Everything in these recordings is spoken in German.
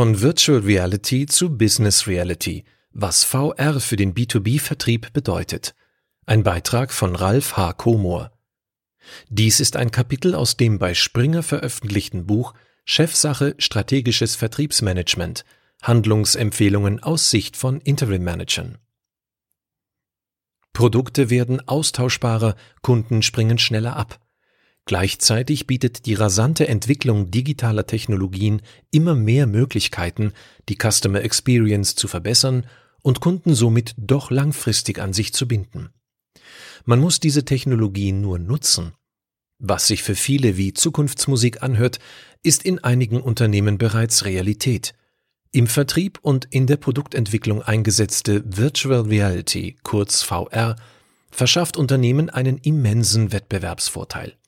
Von Virtual Reality zu Business Reality, was VR für den B2B-Vertrieb bedeutet. Ein Beitrag von Ralf H. Komor. Dies ist ein Kapitel aus dem bei Springer veröffentlichten Buch Chefsache Strategisches Vertriebsmanagement Handlungsempfehlungen aus Sicht von Interim Managern. Produkte werden austauschbarer, Kunden springen schneller ab. Gleichzeitig bietet die rasante Entwicklung digitaler Technologien immer mehr Möglichkeiten, die Customer Experience zu verbessern und Kunden somit doch langfristig an sich zu binden. Man muss diese Technologien nur nutzen. Was sich für viele wie Zukunftsmusik anhört, ist in einigen Unternehmen bereits Realität. Im Vertrieb und in der Produktentwicklung eingesetzte Virtual Reality, kurz VR, verschafft Unternehmen einen immensen Wettbewerbsvorteil.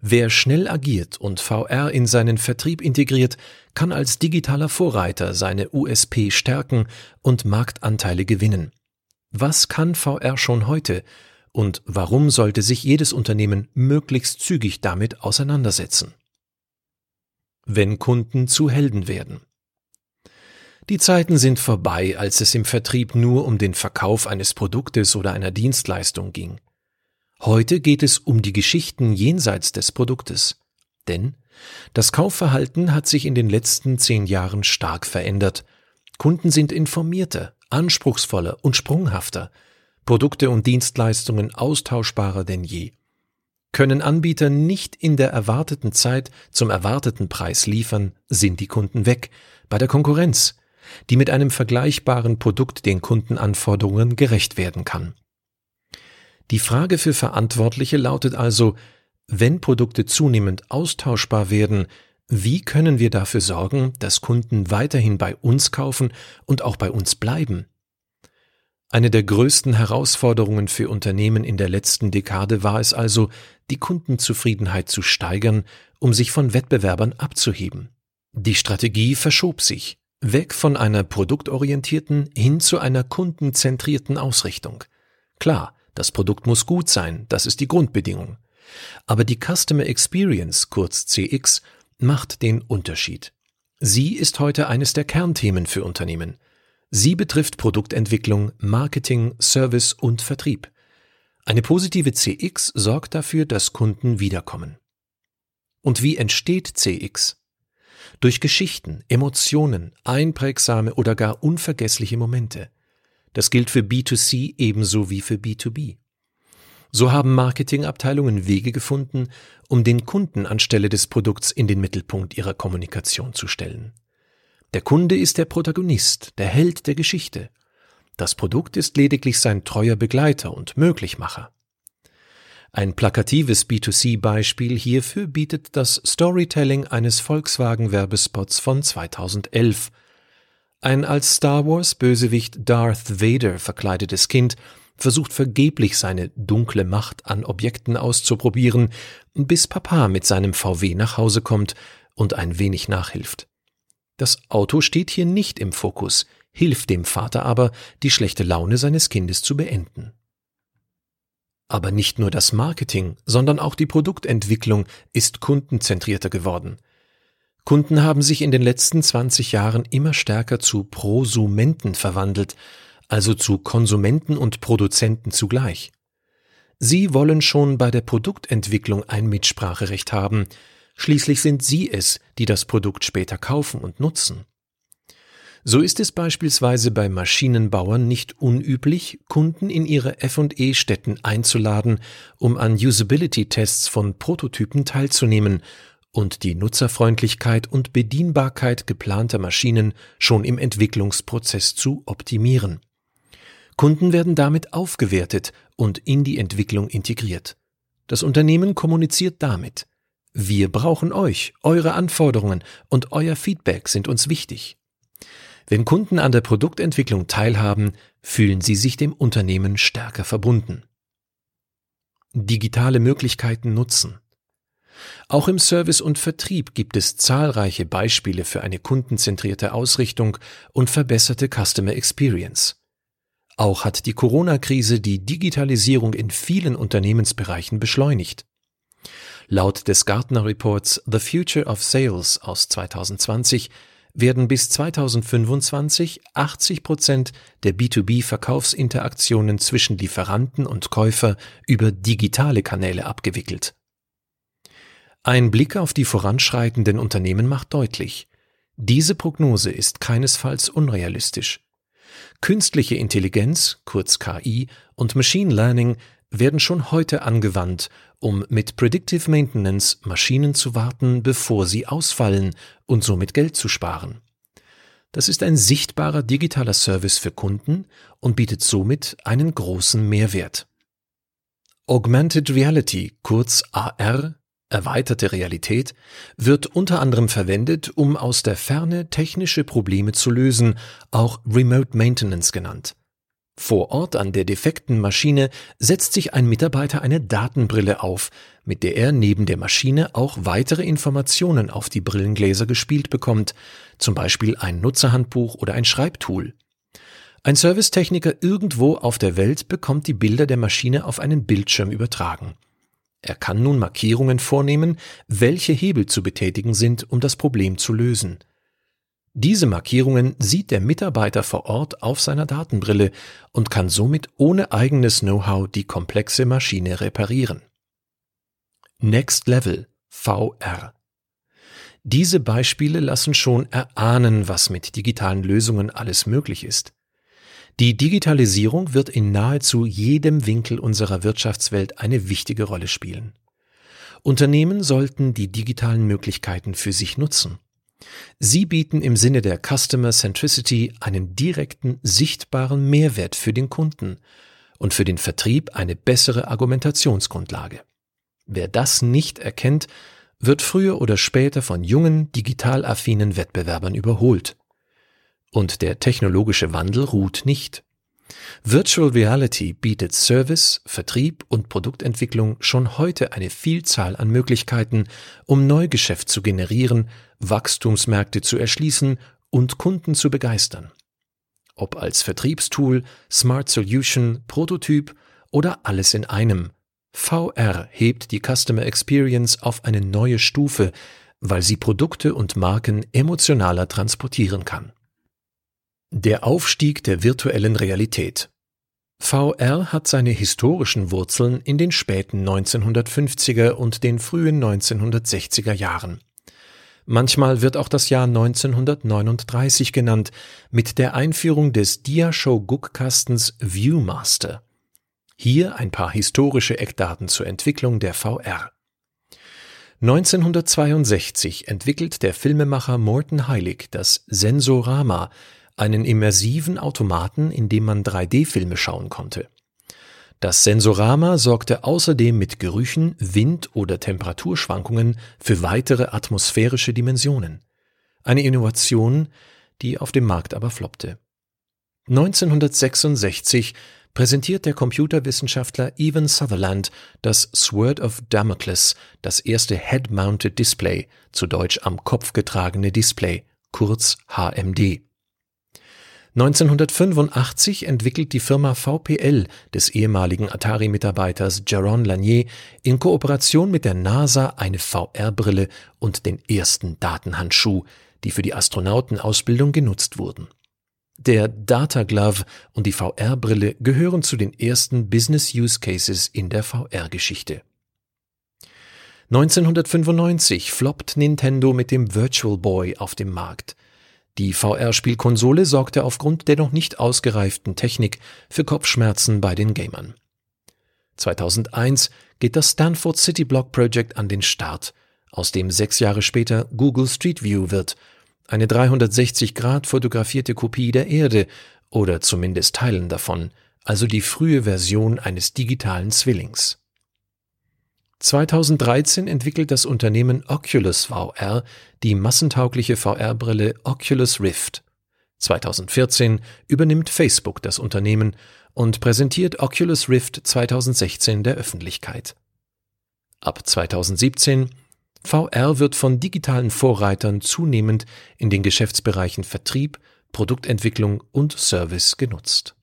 Wer schnell agiert und VR in seinen Vertrieb integriert, kann als digitaler Vorreiter seine USP stärken und Marktanteile gewinnen. Was kann VR schon heute und warum sollte sich jedes Unternehmen möglichst zügig damit auseinandersetzen? Wenn Kunden zu Helden werden. Die Zeiten sind vorbei, als es im Vertrieb nur um den Verkauf eines Produktes oder einer Dienstleistung ging. Heute geht es um die Geschichten jenseits des Produktes. Denn das Kaufverhalten hat sich in den letzten zehn Jahren stark verändert. Kunden sind informierter, anspruchsvoller und sprunghafter, Produkte und Dienstleistungen austauschbarer denn je. Können Anbieter nicht in der erwarteten Zeit zum erwarteten Preis liefern, sind die Kunden weg, bei der Konkurrenz, die mit einem vergleichbaren Produkt den Kundenanforderungen gerecht werden kann. Die Frage für Verantwortliche lautet also, wenn Produkte zunehmend austauschbar werden, wie können wir dafür sorgen, dass Kunden weiterhin bei uns kaufen und auch bei uns bleiben? Eine der größten Herausforderungen für Unternehmen in der letzten Dekade war es also, die Kundenzufriedenheit zu steigern, um sich von Wettbewerbern abzuheben. Die Strategie verschob sich, weg von einer produktorientierten hin zu einer kundenzentrierten Ausrichtung. Klar, das Produkt muss gut sein, das ist die Grundbedingung. Aber die Customer Experience, kurz CX, macht den Unterschied. Sie ist heute eines der Kernthemen für Unternehmen. Sie betrifft Produktentwicklung, Marketing, Service und Vertrieb. Eine positive CX sorgt dafür, dass Kunden wiederkommen. Und wie entsteht CX? Durch Geschichten, Emotionen, einprägsame oder gar unvergessliche Momente. Das gilt für B2C ebenso wie für B2B. So haben Marketingabteilungen Wege gefunden, um den Kunden anstelle des Produkts in den Mittelpunkt ihrer Kommunikation zu stellen. Der Kunde ist der Protagonist, der Held der Geschichte. Das Produkt ist lediglich sein treuer Begleiter und Möglichmacher. Ein plakatives B2C-Beispiel hierfür bietet das Storytelling eines Volkswagen-Werbespots von 2011, ein als Star Wars Bösewicht Darth Vader verkleidetes Kind versucht vergeblich seine dunkle Macht an Objekten auszuprobieren, bis Papa mit seinem VW nach Hause kommt und ein wenig nachhilft. Das Auto steht hier nicht im Fokus, hilft dem Vater aber, die schlechte Laune seines Kindes zu beenden. Aber nicht nur das Marketing, sondern auch die Produktentwicklung ist kundenzentrierter geworden – Kunden haben sich in den letzten 20 Jahren immer stärker zu Prosumenten verwandelt, also zu Konsumenten und Produzenten zugleich. Sie wollen schon bei der Produktentwicklung ein Mitspracherecht haben, schließlich sind sie es, die das Produkt später kaufen und nutzen. So ist es beispielsweise bei Maschinenbauern nicht unüblich, Kunden in ihre F&E-Stätten einzuladen, um an Usability-Tests von Prototypen teilzunehmen und die Nutzerfreundlichkeit und Bedienbarkeit geplanter Maschinen schon im Entwicklungsprozess zu optimieren. Kunden werden damit aufgewertet und in die Entwicklung integriert. Das Unternehmen kommuniziert damit. Wir brauchen euch, eure Anforderungen und euer Feedback sind uns wichtig. Wenn Kunden an der Produktentwicklung teilhaben, fühlen sie sich dem Unternehmen stärker verbunden. Digitale Möglichkeiten nutzen. Auch im Service und Vertrieb gibt es zahlreiche Beispiele für eine kundenzentrierte Ausrichtung und verbesserte Customer Experience. Auch hat die Corona-Krise die Digitalisierung in vielen Unternehmensbereichen beschleunigt. Laut des Gartner Reports The Future of Sales aus 2020 werden bis 2025 80 Prozent der B2B-Verkaufsinteraktionen zwischen Lieferanten und Käufer über digitale Kanäle abgewickelt. Ein Blick auf die voranschreitenden Unternehmen macht deutlich, diese Prognose ist keinesfalls unrealistisch. Künstliche Intelligenz, kurz KI, und Machine Learning werden schon heute angewandt, um mit Predictive Maintenance Maschinen zu warten, bevor sie ausfallen und somit Geld zu sparen. Das ist ein sichtbarer digitaler Service für Kunden und bietet somit einen großen Mehrwert. Augmented Reality, kurz AR, erweiterte Realität, wird unter anderem verwendet, um aus der Ferne technische Probleme zu lösen, auch Remote Maintenance genannt. Vor Ort an der defekten Maschine setzt sich ein Mitarbeiter eine Datenbrille auf, mit der er neben der Maschine auch weitere Informationen auf die Brillengläser gespielt bekommt, zum Beispiel ein Nutzerhandbuch oder ein Schreibtool. Ein Servicetechniker irgendwo auf der Welt bekommt die Bilder der Maschine auf einen Bildschirm übertragen. Er kann nun Markierungen vornehmen, welche Hebel zu betätigen sind, um das Problem zu lösen. Diese Markierungen sieht der Mitarbeiter vor Ort auf seiner Datenbrille und kann somit ohne eigenes Know-how die komplexe Maschine reparieren. Next Level VR Diese Beispiele lassen schon erahnen, was mit digitalen Lösungen alles möglich ist. Die Digitalisierung wird in nahezu jedem Winkel unserer Wirtschaftswelt eine wichtige Rolle spielen. Unternehmen sollten die digitalen Möglichkeiten für sich nutzen. Sie bieten im Sinne der Customer Centricity einen direkten, sichtbaren Mehrwert für den Kunden und für den Vertrieb eine bessere Argumentationsgrundlage. Wer das nicht erkennt, wird früher oder später von jungen, digital affinen Wettbewerbern überholt. Und der technologische Wandel ruht nicht. Virtual Reality bietet Service, Vertrieb und Produktentwicklung schon heute eine Vielzahl an Möglichkeiten, um Neugeschäft zu generieren, Wachstumsmärkte zu erschließen und Kunden zu begeistern. Ob als Vertriebstool, Smart Solution, Prototyp oder alles in einem. VR hebt die Customer Experience auf eine neue Stufe, weil sie Produkte und Marken emotionaler transportieren kann. Der Aufstieg der virtuellen Realität. VR hat seine historischen Wurzeln in den späten 1950er und den frühen 1960er Jahren. Manchmal wird auch das Jahr 1939 genannt, mit der Einführung des Diashow-Guckkastens Viewmaster. Hier ein paar historische Eckdaten zur Entwicklung der VR. 1962 entwickelt der Filmemacher Morton Heilig das Sensorama, einen immersiven Automaten, in dem man 3D-Filme schauen konnte. Das Sensorama sorgte außerdem mit Gerüchen, Wind- oder Temperaturschwankungen für weitere atmosphärische Dimensionen. Eine Innovation, die auf dem Markt aber floppte. 1966 präsentiert der Computerwissenschaftler Evan Sutherland das Sword of Damocles, das erste Head-Mounted Display, zu Deutsch am Kopf getragene Display, kurz HMD. 1985 entwickelt die Firma VPL des ehemaligen Atari-Mitarbeiters Jaron Lanier in Kooperation mit der NASA eine VR-Brille und den ersten Datenhandschuh, die für die Astronautenausbildung genutzt wurden. Der Data Glove und die VR-Brille gehören zu den ersten Business Use Cases in der VR-Geschichte. 1995 floppt Nintendo mit dem Virtual Boy auf dem Markt. Die VR-Spielkonsole sorgte aufgrund der noch nicht ausgereiften Technik für Kopfschmerzen bei den Gamern. 2001 geht das Stanford City Block Project an den Start, aus dem sechs Jahre später Google Street View wird, eine 360 Grad fotografierte Kopie der Erde oder zumindest Teilen davon, also die frühe Version eines digitalen Zwillings. 2013 entwickelt das Unternehmen Oculus VR die massentaugliche VR-Brille Oculus Rift. 2014 übernimmt Facebook das Unternehmen und präsentiert Oculus Rift 2016 der Öffentlichkeit. Ab 2017 VR wird von digitalen Vorreitern zunehmend in den Geschäftsbereichen Vertrieb, Produktentwicklung und Service genutzt.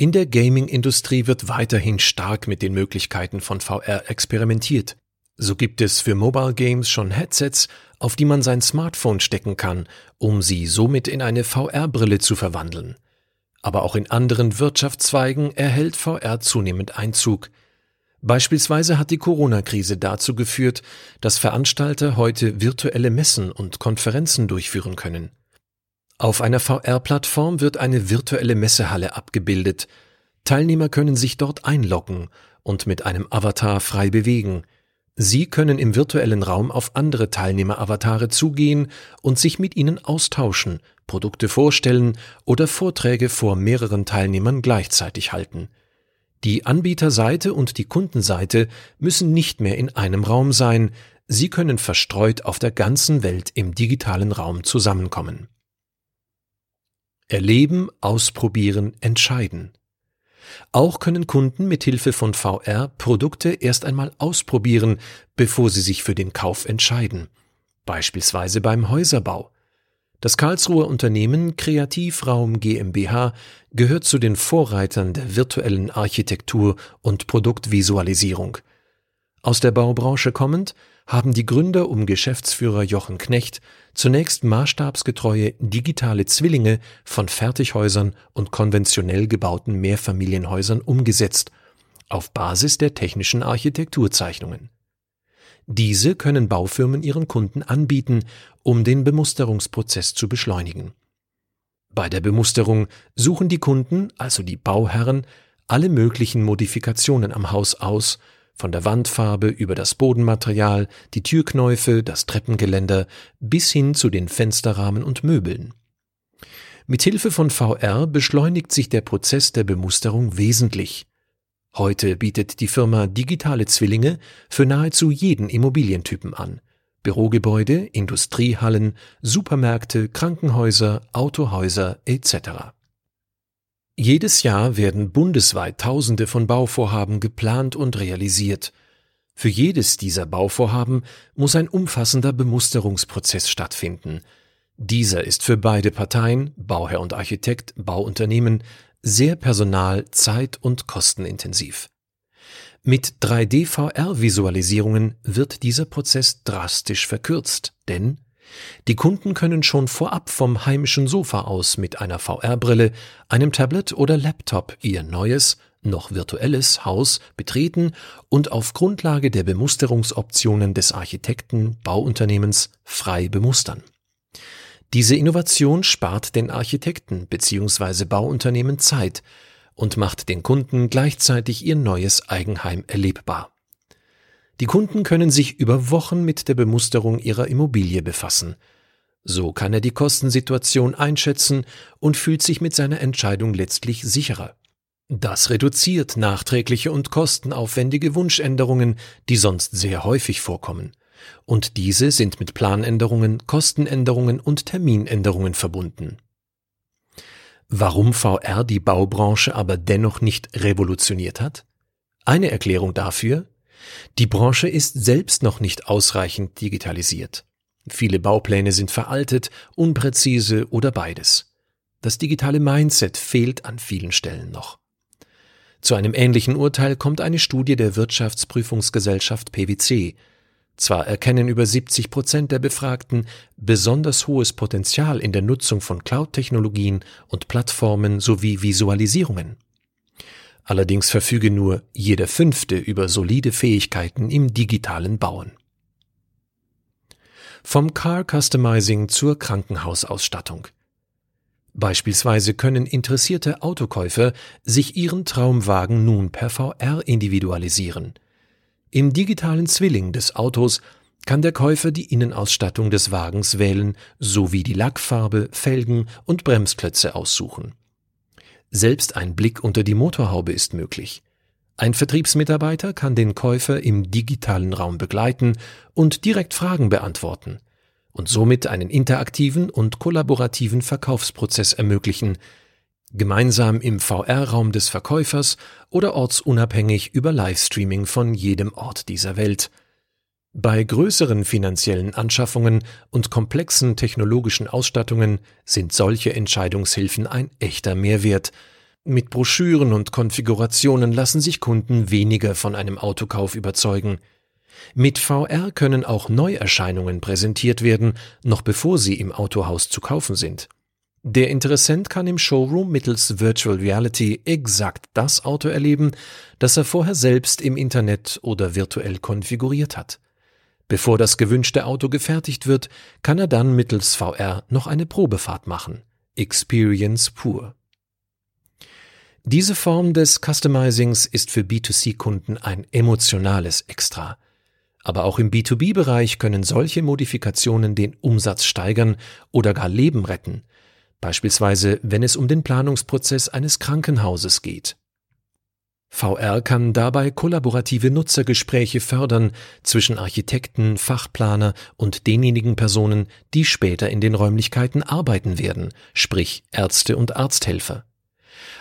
In der Gaming-Industrie wird weiterhin stark mit den Möglichkeiten von VR experimentiert. So gibt es für Mobile Games schon Headsets, auf die man sein Smartphone stecken kann, um sie somit in eine VR-Brille zu verwandeln. Aber auch in anderen Wirtschaftszweigen erhält VR zunehmend Einzug. Beispielsweise hat die Corona-Krise dazu geführt, dass Veranstalter heute virtuelle Messen und Konferenzen durchführen können. Auf einer VR-Plattform wird eine virtuelle Messehalle abgebildet. Teilnehmer können sich dort einloggen und mit einem Avatar frei bewegen. Sie können im virtuellen Raum auf andere Teilnehmer-Avatare zugehen und sich mit ihnen austauschen, Produkte vorstellen oder Vorträge vor mehreren Teilnehmern gleichzeitig halten. Die Anbieterseite und die Kundenseite müssen nicht mehr in einem Raum sein, sie können verstreut auf der ganzen Welt im digitalen Raum zusammenkommen. Erleben, ausprobieren, entscheiden. Auch können Kunden mit Hilfe von VR Produkte erst einmal ausprobieren, bevor sie sich für den Kauf entscheiden. Beispielsweise beim Häuserbau. Das Karlsruher Unternehmen Kreativraum GmbH gehört zu den Vorreitern der virtuellen Architektur und Produktvisualisierung. Aus der Baubranche kommend haben die Gründer um Geschäftsführer Jochen Knecht zunächst maßstabsgetreue digitale Zwillinge von Fertighäusern und konventionell gebauten Mehrfamilienhäusern umgesetzt, auf Basis der technischen Architekturzeichnungen. Diese können Baufirmen ihren Kunden anbieten, um den Bemusterungsprozess zu beschleunigen. Bei der Bemusterung suchen die Kunden, also die Bauherren, alle möglichen Modifikationen am Haus aus von der Wandfarbe über das Bodenmaterial, die Türknäufe, das Treppengeländer bis hin zu den Fensterrahmen und Möbeln. Mit Hilfe von VR beschleunigt sich der Prozess der Bemusterung wesentlich. Heute bietet die Firma digitale Zwillinge für nahezu jeden Immobilientypen an. Bürogebäude, Industriehallen, Supermärkte, Krankenhäuser, Autohäuser etc. Jedes Jahr werden bundesweit Tausende von Bauvorhaben geplant und realisiert. Für jedes dieser Bauvorhaben muss ein umfassender Bemusterungsprozess stattfinden. Dieser ist für beide Parteien, Bauherr und Architekt, Bauunternehmen, sehr personal-, zeit- und kostenintensiv. Mit 3D-VR-Visualisierungen wird dieser Prozess drastisch verkürzt, denn die Kunden können schon vorab vom heimischen Sofa aus mit einer VR-Brille, einem Tablet oder Laptop ihr neues, noch virtuelles Haus betreten und auf Grundlage der Bemusterungsoptionen des Architekten Bauunternehmens frei bemustern. Diese Innovation spart den Architekten bzw. Bauunternehmen Zeit und macht den Kunden gleichzeitig ihr neues Eigenheim erlebbar. Die Kunden können sich über Wochen mit der Bemusterung ihrer Immobilie befassen. So kann er die Kostensituation einschätzen und fühlt sich mit seiner Entscheidung letztlich sicherer. Das reduziert nachträgliche und kostenaufwendige Wunschänderungen, die sonst sehr häufig vorkommen. Und diese sind mit Planänderungen, Kostenänderungen und Terminänderungen verbunden. Warum VR die Baubranche aber dennoch nicht revolutioniert hat? Eine Erklärung dafür, die Branche ist selbst noch nicht ausreichend digitalisiert. Viele Baupläne sind veraltet, unpräzise oder beides. Das digitale Mindset fehlt an vielen Stellen noch. Zu einem ähnlichen Urteil kommt eine Studie der Wirtschaftsprüfungsgesellschaft PwC. Zwar erkennen über 70 Prozent der Befragten besonders hohes Potenzial in der Nutzung von Cloud-Technologien und Plattformen sowie Visualisierungen. Allerdings verfüge nur jeder Fünfte über solide Fähigkeiten im digitalen Bauen. Vom Car Customizing zur Krankenhausausstattung. Beispielsweise können interessierte Autokäufer sich ihren Traumwagen nun per VR individualisieren. Im digitalen Zwilling des Autos kann der Käufer die Innenausstattung des Wagens wählen sowie die Lackfarbe, Felgen und Bremsklötze aussuchen. Selbst ein Blick unter die Motorhaube ist möglich. Ein Vertriebsmitarbeiter kann den Käufer im digitalen Raum begleiten und direkt Fragen beantworten und somit einen interaktiven und kollaborativen Verkaufsprozess ermöglichen, gemeinsam im VR-Raum des Verkäufers oder ortsunabhängig über Livestreaming von jedem Ort dieser Welt. Bei größeren finanziellen Anschaffungen und komplexen technologischen Ausstattungen sind solche Entscheidungshilfen ein echter Mehrwert. Mit Broschüren und Konfigurationen lassen sich Kunden weniger von einem Autokauf überzeugen. Mit VR können auch Neuerscheinungen präsentiert werden, noch bevor sie im Autohaus zu kaufen sind. Der Interessent kann im Showroom mittels Virtual Reality exakt das Auto erleben, das er vorher selbst im Internet oder virtuell konfiguriert hat. Bevor das gewünschte Auto gefertigt wird, kann er dann mittels VR noch eine Probefahrt machen. Experience pur. Diese Form des Customizings ist für B2C-Kunden ein emotionales Extra. Aber auch im B2B-Bereich können solche Modifikationen den Umsatz steigern oder gar Leben retten, beispielsweise wenn es um den Planungsprozess eines Krankenhauses geht. VR kann dabei kollaborative Nutzergespräche fördern zwischen Architekten, Fachplaner und denjenigen Personen, die später in den Räumlichkeiten arbeiten werden, sprich Ärzte und Arzthelfer.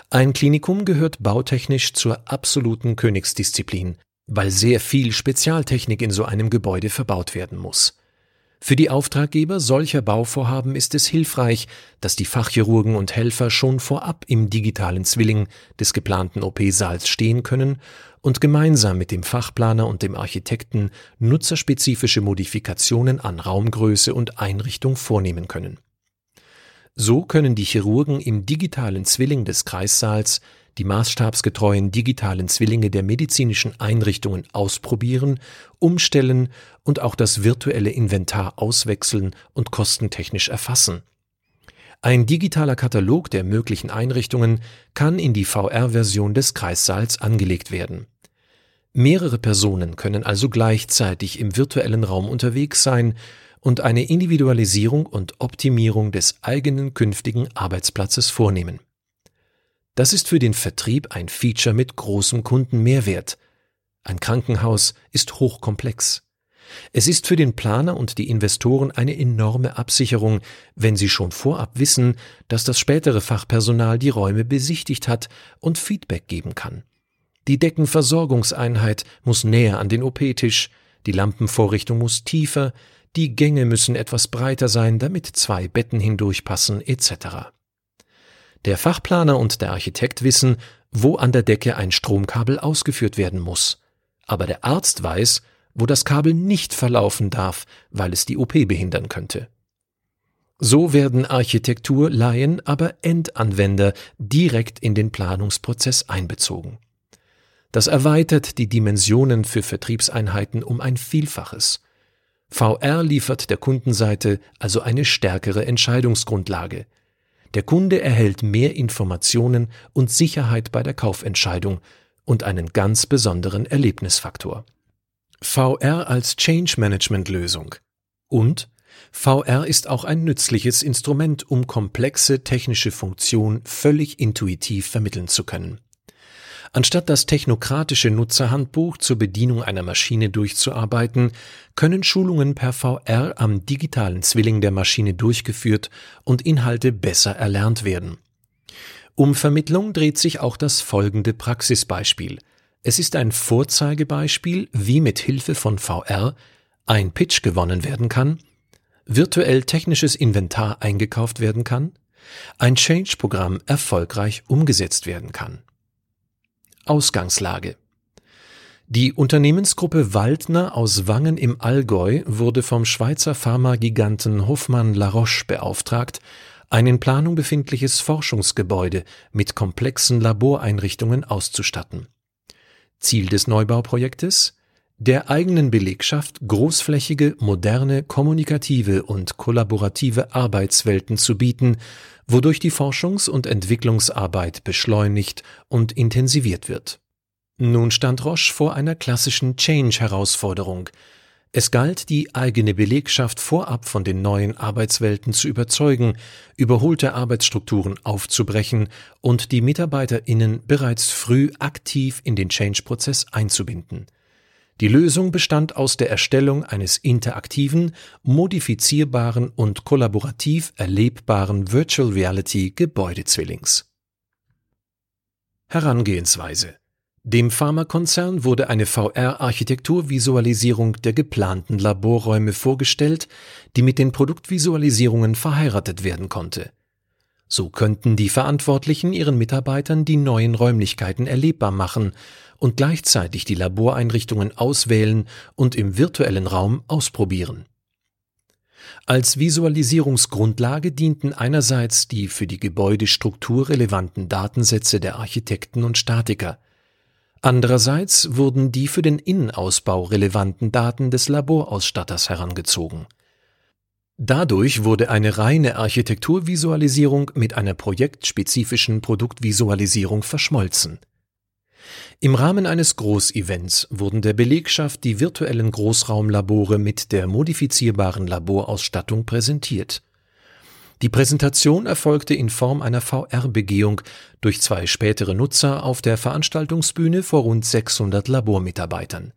Ein Klinikum gehört bautechnisch zur absoluten Königsdisziplin, weil sehr viel Spezialtechnik in so einem Gebäude verbaut werden muss. Für die Auftraggeber solcher Bauvorhaben ist es hilfreich, dass die Fachchirurgen und Helfer schon vorab im digitalen Zwilling des geplanten OP-Saals stehen können und gemeinsam mit dem Fachplaner und dem Architekten nutzerspezifische Modifikationen an Raumgröße und Einrichtung vornehmen können. So können die Chirurgen im digitalen Zwilling des Kreissaals die maßstabsgetreuen digitalen Zwillinge der medizinischen Einrichtungen ausprobieren, umstellen und auch das virtuelle Inventar auswechseln und kostentechnisch erfassen. Ein digitaler Katalog der möglichen Einrichtungen kann in die VR-Version des Kreissaals angelegt werden. Mehrere Personen können also gleichzeitig im virtuellen Raum unterwegs sein und eine Individualisierung und Optimierung des eigenen künftigen Arbeitsplatzes vornehmen. Das ist für den Vertrieb ein Feature mit großem Kundenmehrwert. Ein Krankenhaus ist hochkomplex. Es ist für den Planer und die Investoren eine enorme Absicherung, wenn sie schon vorab wissen, dass das spätere Fachpersonal die Räume besichtigt hat und Feedback geben kann. Die Deckenversorgungseinheit muss näher an den OP-Tisch, die Lampenvorrichtung muss tiefer, die Gänge müssen etwas breiter sein, damit zwei Betten hindurchpassen, etc. Der Fachplaner und der Architekt wissen, wo an der Decke ein Stromkabel ausgeführt werden muss. Aber der Arzt weiß, wo das Kabel nicht verlaufen darf, weil es die OP behindern könnte. So werden Architektur, Laien, aber Endanwender direkt in den Planungsprozess einbezogen. Das erweitert die Dimensionen für Vertriebseinheiten um ein Vielfaches. VR liefert der Kundenseite also eine stärkere Entscheidungsgrundlage – der Kunde erhält mehr Informationen und Sicherheit bei der Kaufentscheidung und einen ganz besonderen Erlebnisfaktor. VR als Change Management Lösung. Und VR ist auch ein nützliches Instrument, um komplexe technische Funktionen völlig intuitiv vermitteln zu können. Anstatt das technokratische Nutzerhandbuch zur Bedienung einer Maschine durchzuarbeiten, können Schulungen per VR am digitalen Zwilling der Maschine durchgeführt und Inhalte besser erlernt werden. Um Vermittlung dreht sich auch das folgende Praxisbeispiel. Es ist ein Vorzeigebeispiel, wie mit Hilfe von VR ein Pitch gewonnen werden kann, virtuell technisches Inventar eingekauft werden kann, ein Change-Programm erfolgreich umgesetzt werden kann. Ausgangslage Die Unternehmensgruppe Waldner aus Wangen im Allgäu wurde vom Schweizer Pharmagiganten Hoffmann La Roche beauftragt, ein in Planung befindliches Forschungsgebäude mit komplexen Laboreinrichtungen auszustatten. Ziel des Neubauprojektes der eigenen Belegschaft großflächige, moderne, kommunikative und kollaborative Arbeitswelten zu bieten, wodurch die Forschungs- und Entwicklungsarbeit beschleunigt und intensiviert wird. Nun stand Roche vor einer klassischen Change-Herausforderung. Es galt, die eigene Belegschaft vorab von den neuen Arbeitswelten zu überzeugen, überholte Arbeitsstrukturen aufzubrechen und die MitarbeiterInnen bereits früh aktiv in den Change-Prozess einzubinden – die Lösung bestand aus der Erstellung eines interaktiven, modifizierbaren und kollaborativ erlebbaren Virtual Reality Gebäudezwillings. Herangehensweise dem Pharmakonzern wurde eine VR-Architekturvisualisierung der geplanten Laborräume vorgestellt, die mit den Produktvisualisierungen verheiratet werden konnte. So könnten die Verantwortlichen ihren Mitarbeitern die neuen Räumlichkeiten erlebbar machen und gleichzeitig die Laboreinrichtungen auswählen und im virtuellen Raum ausprobieren. Als Visualisierungsgrundlage dienten einerseits die für die Gebäudestruktur relevanten Datensätze der Architekten und Statiker, andererseits wurden die für den Innenausbau relevanten Daten des Laborausstatters herangezogen. Dadurch wurde eine reine Architekturvisualisierung mit einer projektspezifischen Produktvisualisierung verschmolzen im Rahmen eines Großevents wurden der Belegschaft die virtuellen Großraumlabore mit der modifizierbaren Laborausstattung präsentiert. Die Präsentation erfolgte in Form einer VR-Begehung durch zwei spätere Nutzer auf der Veranstaltungsbühne vor rund 600 Labormitarbeitern.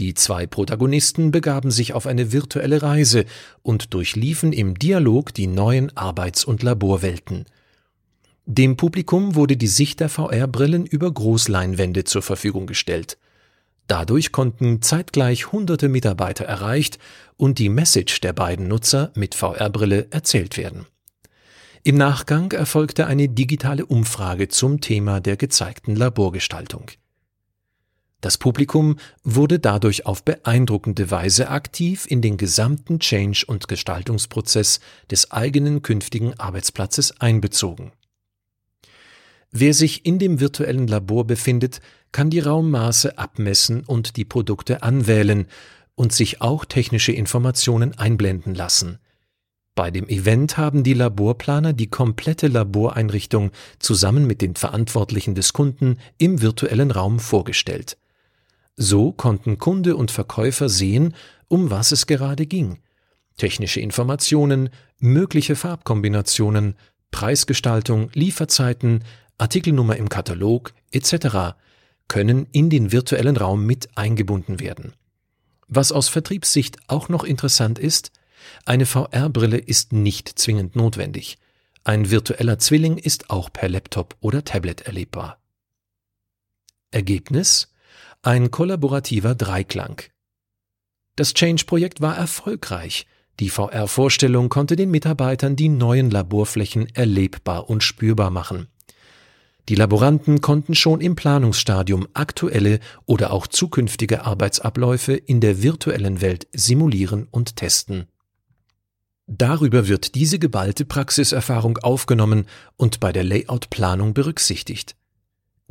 Die zwei Protagonisten begaben sich auf eine virtuelle Reise und durchliefen im Dialog die neuen Arbeits- und Laborwelten – dem Publikum wurde die Sicht der VR-Brillen über Großleinwände zur Verfügung gestellt. Dadurch konnten zeitgleich hunderte Mitarbeiter erreicht und die Message der beiden Nutzer mit VR-Brille erzählt werden. Im Nachgang erfolgte eine digitale Umfrage zum Thema der gezeigten Laborgestaltung. Das Publikum wurde dadurch auf beeindruckende Weise aktiv in den gesamten Change- und Gestaltungsprozess des eigenen künftigen Arbeitsplatzes einbezogen. Wer sich in dem virtuellen Labor befindet, kann die Raummaße abmessen und die Produkte anwählen und sich auch technische Informationen einblenden lassen. Bei dem Event haben die Laborplaner die komplette Laboreinrichtung zusammen mit den Verantwortlichen des Kunden im virtuellen Raum vorgestellt. So konnten Kunde und Verkäufer sehen, um was es gerade ging. Technische Informationen, mögliche Farbkombinationen, Preisgestaltung, Lieferzeiten, Artikelnummer im Katalog etc. können in den virtuellen Raum mit eingebunden werden. Was aus Vertriebssicht auch noch interessant ist, eine VR-Brille ist nicht zwingend notwendig. Ein virtueller Zwilling ist auch per Laptop oder Tablet erlebbar. Ergebnis? Ein kollaborativer Dreiklang. Das Change-Projekt war erfolgreich. Die VR-Vorstellung konnte den Mitarbeitern die neuen Laborflächen erlebbar und spürbar machen. Die Laboranten konnten schon im Planungsstadium aktuelle oder auch zukünftige Arbeitsabläufe in der virtuellen Welt simulieren und testen. Darüber wird diese geballte Praxiserfahrung aufgenommen und bei der Layout-Planung berücksichtigt.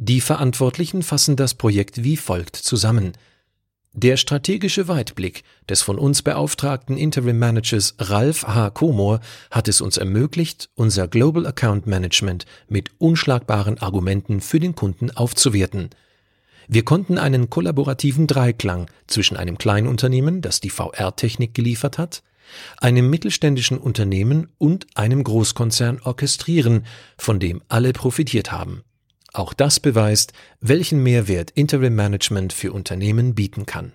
Die Verantwortlichen fassen das Projekt wie folgt zusammen – der strategische Weitblick des von uns beauftragten Interim Managers Ralf H. Komor hat es uns ermöglicht, unser Global Account Management mit unschlagbaren Argumenten für den Kunden aufzuwerten. Wir konnten einen kollaborativen Dreiklang zwischen einem Kleinunternehmen, das die VR-Technik geliefert hat, einem mittelständischen Unternehmen und einem Großkonzern orchestrieren, von dem alle profitiert haben. Auch das beweist, welchen Mehrwert Interim Management für Unternehmen bieten kann.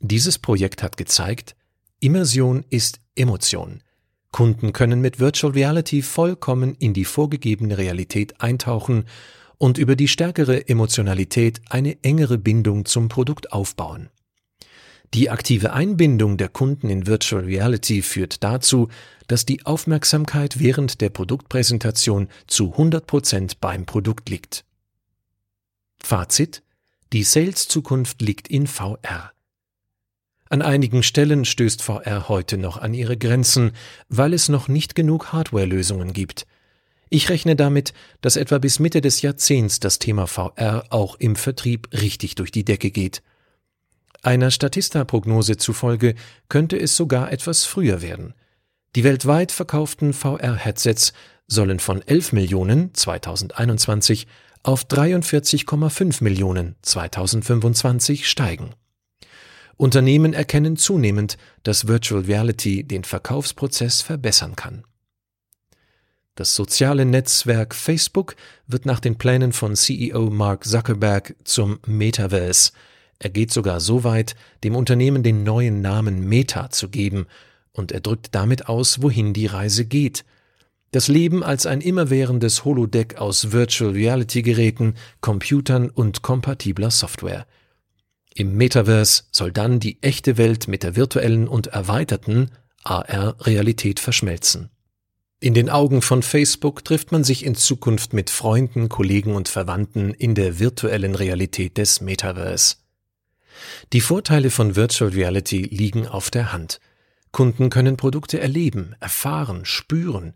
Dieses Projekt hat gezeigt, Immersion ist Emotion. Kunden können mit Virtual Reality vollkommen in die vorgegebene Realität eintauchen und über die stärkere Emotionalität eine engere Bindung zum Produkt aufbauen. Die aktive Einbindung der Kunden in Virtual Reality führt dazu, dass die Aufmerksamkeit während der Produktpräsentation zu 100 Prozent beim Produkt liegt. Fazit Die Sales-Zukunft liegt in VR. An einigen Stellen stößt VR heute noch an ihre Grenzen, weil es noch nicht genug Hardware-Lösungen gibt. Ich rechne damit, dass etwa bis Mitte des Jahrzehnts das Thema VR auch im Vertrieb richtig durch die Decke geht. Einer Statista-Prognose zufolge könnte es sogar etwas früher werden. Die weltweit verkauften VR-Headsets sollen von 11 Millionen 2021 auf 43,5 Millionen 2025 steigen. Unternehmen erkennen zunehmend, dass Virtual Reality den Verkaufsprozess verbessern kann. Das soziale Netzwerk Facebook wird nach den Plänen von CEO Mark Zuckerberg zum Metaverse. Er geht sogar so weit, dem Unternehmen den neuen Namen Meta zu geben und er drückt damit aus, wohin die Reise geht. Das Leben als ein immerwährendes Holodeck aus Virtual Reality Geräten, Computern und kompatibler Software. Im Metaverse soll dann die echte Welt mit der virtuellen und erweiterten AR-Realität verschmelzen. In den Augen von Facebook trifft man sich in Zukunft mit Freunden, Kollegen und Verwandten in der virtuellen Realität des Metaverse. Die Vorteile von Virtual Reality liegen auf der Hand. Kunden können Produkte erleben, erfahren, spüren.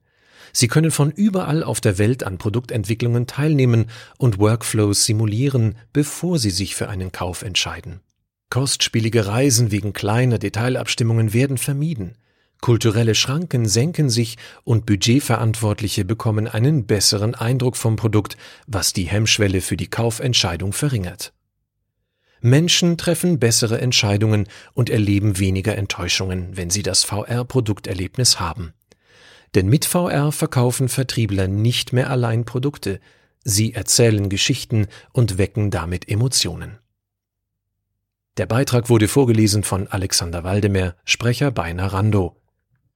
Sie können von überall auf der Welt an Produktentwicklungen teilnehmen und Workflows simulieren, bevor sie sich für einen Kauf entscheiden. Kostspielige Reisen wegen kleiner Detailabstimmungen werden vermieden. Kulturelle Schranken senken sich und Budgetverantwortliche bekommen einen besseren Eindruck vom Produkt, was die Hemmschwelle für die Kaufentscheidung verringert. Menschen treffen bessere Entscheidungen und erleben weniger Enttäuschungen, wenn sie das VR-Produkterlebnis haben. Denn mit VR verkaufen Vertriebler nicht mehr allein Produkte, sie erzählen Geschichten und wecken damit Emotionen. Der Beitrag wurde vorgelesen von Alexander Waldemer, Sprecher bei Narando.